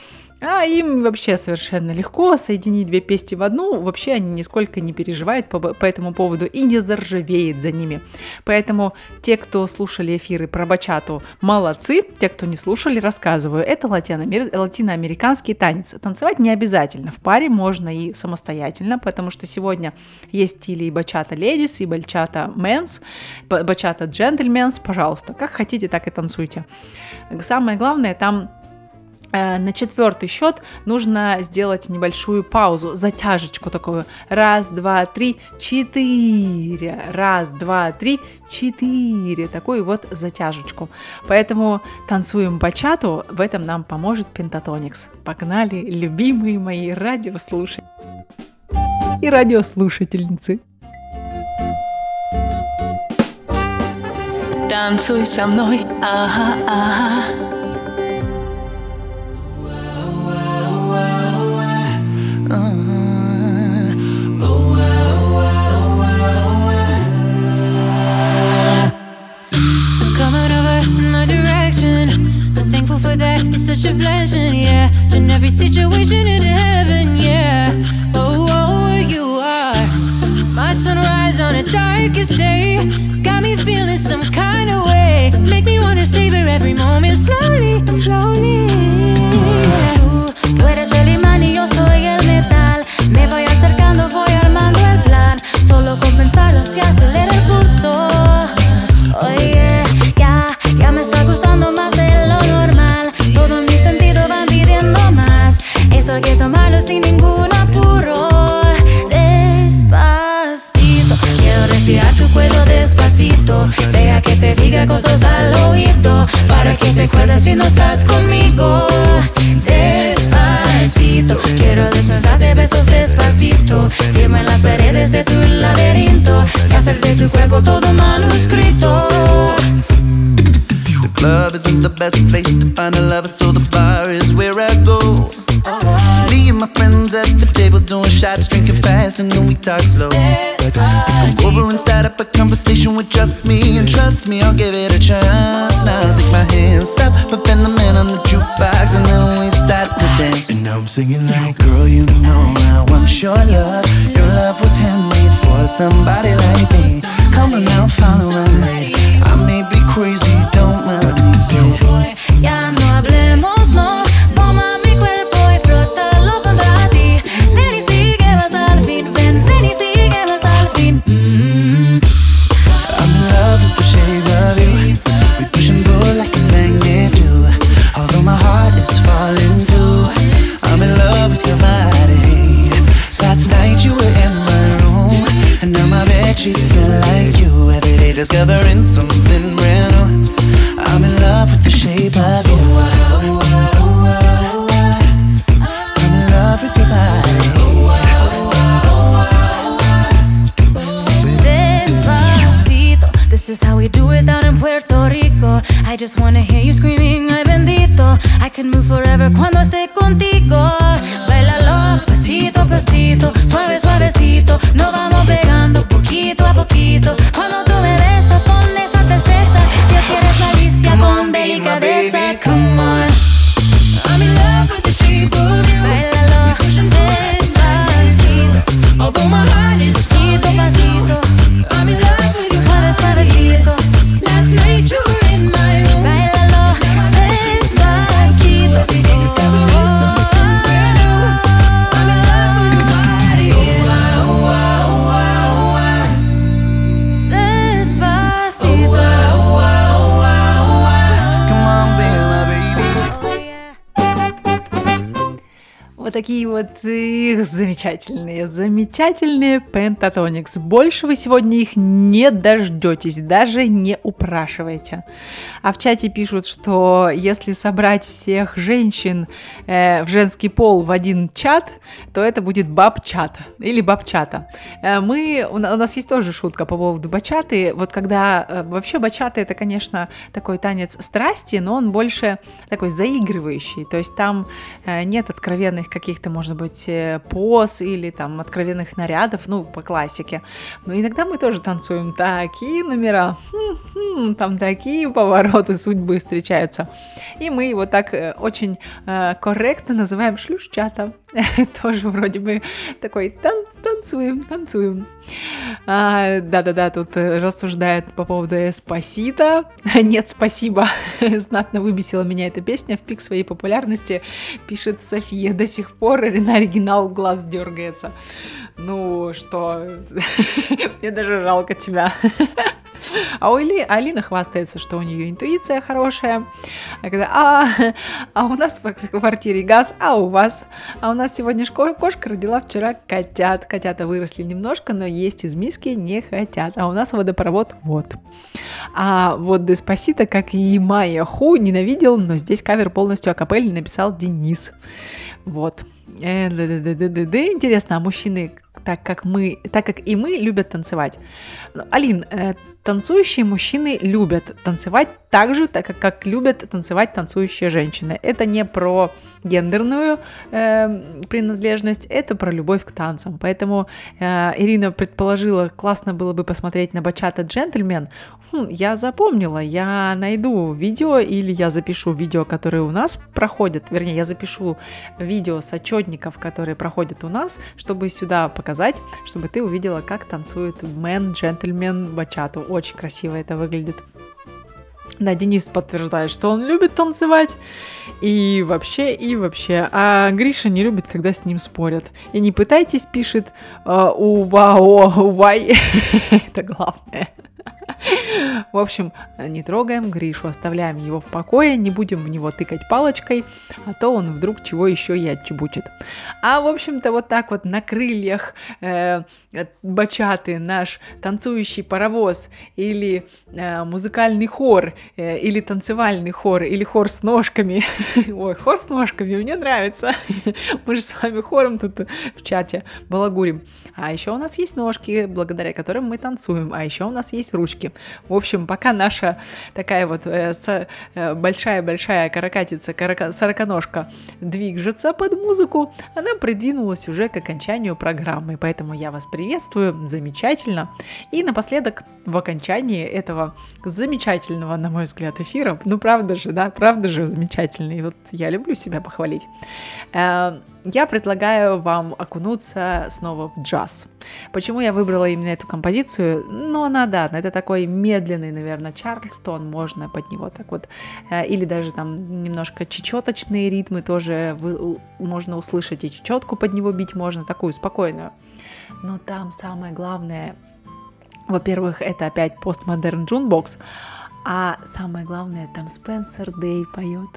а им вообще совершенно легко соединить две песни в одну, вообще они нисколько не переживают по, по этому поводу и не заржавеет за ними. Поэтому те, кто слушали эфиры про бачату, молодцы, те, кто не слушали, рассказываю. Это латиноамер... латиноамериканский танец. Танцевать не обязательно, в паре можно и самостоятельно, потому что сегодня есть стили и бачата ледис, и бачата мэнс, бачата джентльменс, пожалуйста, как хотите, так и танцуйте. Самое главное, там на четвертый счет нужно сделать небольшую паузу, затяжечку такую. Раз, два, три, четыре. Раз, два, три, четыре. Такую вот затяжечку. Поэтому танцуем бачату. В этом нам поможет Пентатоникс. Погнали, любимые мои радиослушатели и радиослушательницы. Танцуй со мной, ага, ага. Some kind of way. Make me wanna savor every moment slowly, slowly. Замечательные, замечательные пентатоникс. Больше вы сегодня их не дождетесь, даже не упрашивайте. А в чате пишут, что если собрать всех женщин э, в женский пол в один чат, то это будет баб-чат или бабчата. Э, мы, у, у нас есть тоже шутка по поводу бачаты. Вот когда э, вообще бачата это, конечно, такой танец страсти, но он больше такой заигрывающий. То есть там э, нет откровенных каких-то, может быть, э, поз или там откровенных нарядов, ну, по классике. Но иногда мы тоже танцуем такие номера, хм-хм, там такие повороты судьбы встречаются. И мы его так э, очень э, корректно называем шлюшчата. Тоже вроде бы такой танц, танцуем, танцуем. А, Да-да-да, тут рассуждает по поводу «Эспасито». Нет, спасибо. Знатно выбесила меня эта песня в пик своей популярности. Пишет София. До сих пор на оригинал глаз дергается. Ну что, мне даже жалко тебя. А у Али, Алина хвастается, что у нее интуиция хорошая. А, когда, а, а у нас в квартире газ, а у вас? А у нас сегодня шко- кошка родила вчера котят. Котята выросли немножко, но есть из миски не хотят. А у нас водопровод вот. А вот Деспасита, как и Майя Ху, ненавидел, но здесь кавер полностью акапельный написал Денис. Вот. Э. Интересно, а мужчины, так как мы, так как и мы, любят танцевать? Ну, Алин, э, танцующие мужчины любят танцевать так же, так как, любят танцевать танцующие женщины. Это не про гендерную э, принадлежность, это про любовь к танцам. Поэтому э, Ирина предположила, классно было бы посмотреть на бачата джентльмен. Хм, я запомнила, я найду видео или я запишу видео, которые у нас проходят, вернее, я запишу видео с отчетников, которые проходят у нас, чтобы сюда показать, чтобы ты увидела, как танцует мэн, джентльмен бачату. Очень красиво это выглядит. Да, Денис подтверждает, что он любит танцевать. И вообще, и вообще. А Гриша не любит, когда с ним спорят. И не пытайтесь, пишет э, увао, увай. Это главное. В общем, не трогаем Гришу, оставляем его в покое, не будем в него тыкать палочкой, а то он вдруг чего еще и отчебучит. А, в общем-то, вот так вот на крыльях э, бачаты наш танцующий паровоз или э, музыкальный хор, э, или танцевальный хор, или хор с ножками. Ой, хор с ножками, мне нравится. Мы же с вами хором тут в чате балагурим. А еще у нас есть ножки, благодаря которым мы танцуем, а еще у нас есть ручки. В общем, пока наша такая вот э, э, большая-большая каракатица, карака- сороконожка движется под музыку, она придвинулась уже к окончанию программы. Поэтому я вас приветствую, замечательно. И напоследок, в окончании этого замечательного, на мой взгляд, эфира, ну правда же, да, правда же замечательный, вот я люблю себя похвалить, э, я предлагаю вам окунуться снова в джаз. Почему я выбрала именно эту композицию? Ну, она, да, это такой медленный, наверное, Чарльстон, можно под него так вот, э, или даже там немножко чечеточные ритмы тоже вы- можно услышать, и чечетку под него бить можно, такую спокойную. Но там самое главное, во-первых, это опять Postmodern Jukebox, а самое главное, там Спенсер Дэй поет.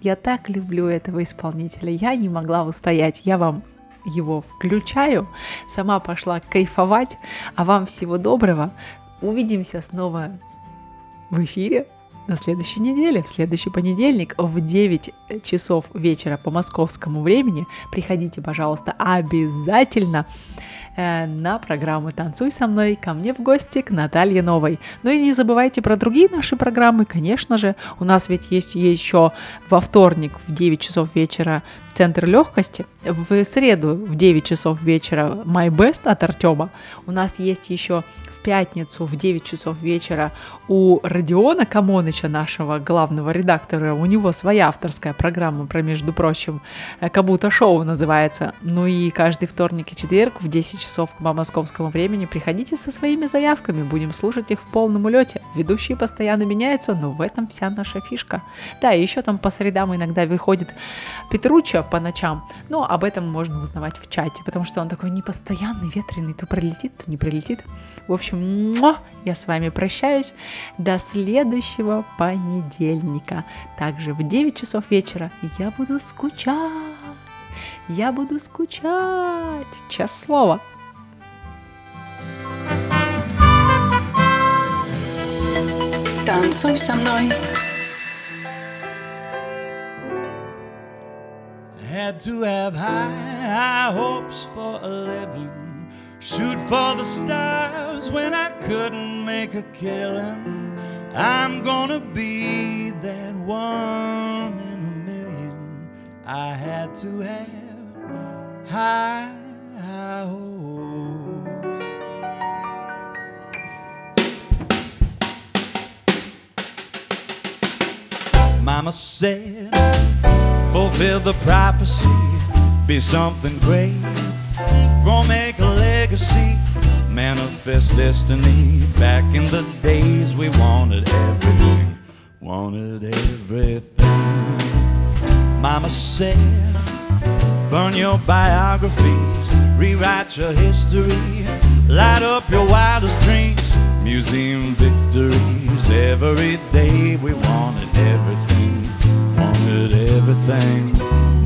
Я так люблю этого исполнителя, я не могла устоять, я вам его включаю, сама пошла кайфовать, а вам всего доброго. Увидимся снова в эфире на следующей неделе, в следующий понедельник в 9 часов вечера по московскому времени. Приходите, пожалуйста, обязательно. э, на программу «Танцуй со мной» ко мне в гости к Наталье Новой. Ну и не забывайте про другие наши программы, конечно же. У нас ведь есть еще во вторник в 9 часов вечера Центр легкости, в среду в 9 часов вечера My Best от Артема. У нас есть еще пятницу в 9 часов вечера у Родиона Камоныча, нашего главного редактора, у него своя авторская программа про, между прочим, э, Кабута Шоу называется. Ну и каждый вторник и четверг в 10 часов по московскому времени приходите со своими заявками, будем слушать их в полном улете. Ведущие постоянно меняются, но в этом вся наша фишка. Да, и еще там по средам иногда выходит Петруча по ночам, но об этом можно узнавать в чате, потому что он такой непостоянный, ветреный, то прилетит, то не прилетит. В общем, я с вами прощаюсь до следующего понедельника. Также в 9 часов вечера я буду скучать. Я буду скучать. Честное слово. Танцуй со мной. Had to have high, high hopes for a living. Shoot for the stars when I couldn't make a killing. I'm gonna be that one in a million. I had to have high, high hopes. Mama said, fulfill the prophecy, be something great. Gonna make a legacy, manifest destiny. Back in the days, we wanted everything, wanted everything. Mama said, burn your biographies, rewrite your history, light up your wildest dreams, museum victories. Every day, we wanted everything, wanted everything.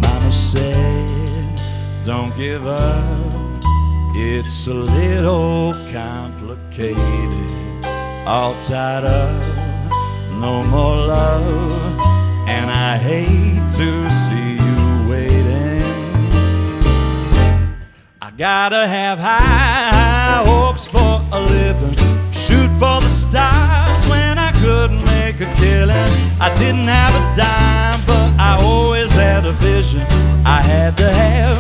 Mama said, don't give up. It's a little complicated, all tied up, no more love, and I hate to see you waiting. I gotta have high, high hopes for a living, shoot for the stars when I couldn't make a killing. I didn't have a dime, I always had a vision. I had to have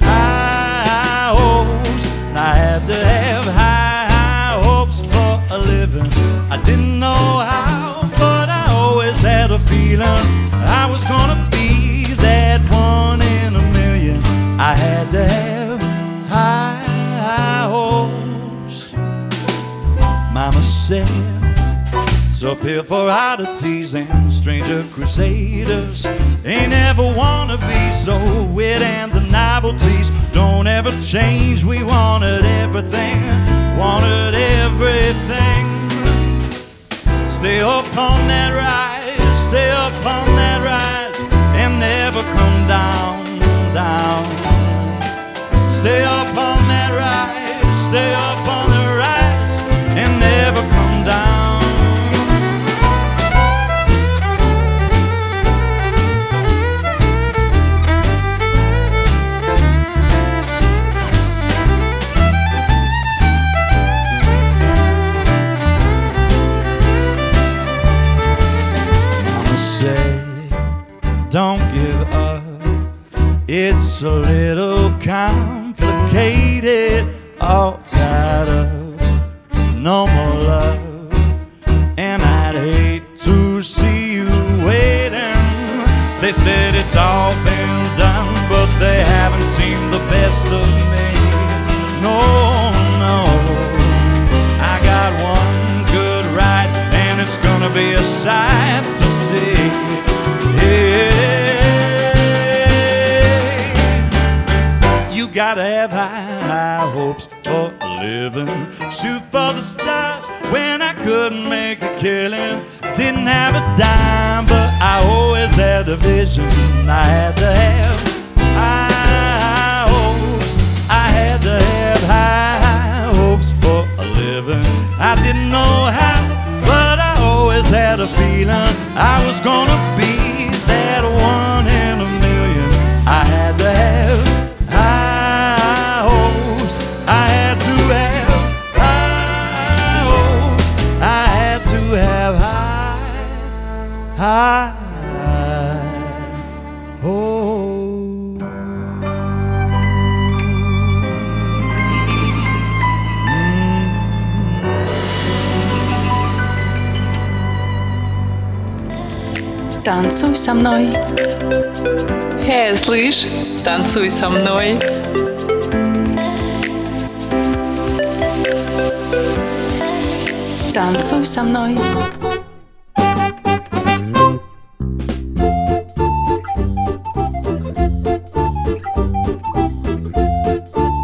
high, hopes. I had to have high, hopes for a living. I didn't know how, but I always had a feeling I was gonna be that one in a million. I had to have high hopes. Mama said, up here for oddities and stranger crusaders. Ain't ever wanna be so weird, and the novelties don't ever change. We wanted everything, wanted everything. Stay up on that rise, stay up on that rise, and never come down, down. Stay up on that rise, stay up It's a little complicated, all tied up. No more love, and I'd hate to see you waiting. They said it's all been done, but they haven't seen the best of me. No, no. I got one good ride, and it's gonna be a sight gotta have high, high hopes for a living. Shoot for the stars when I couldn't make a killing. Didn't have a dime, but I always had a vision. I had to have high hopes. I had to have high hopes for a living. I didn't know how, but I always had a feeling I was gonna be Танцуй со мной. Эй, слышь, танцуй со мной. Танцуй со мной.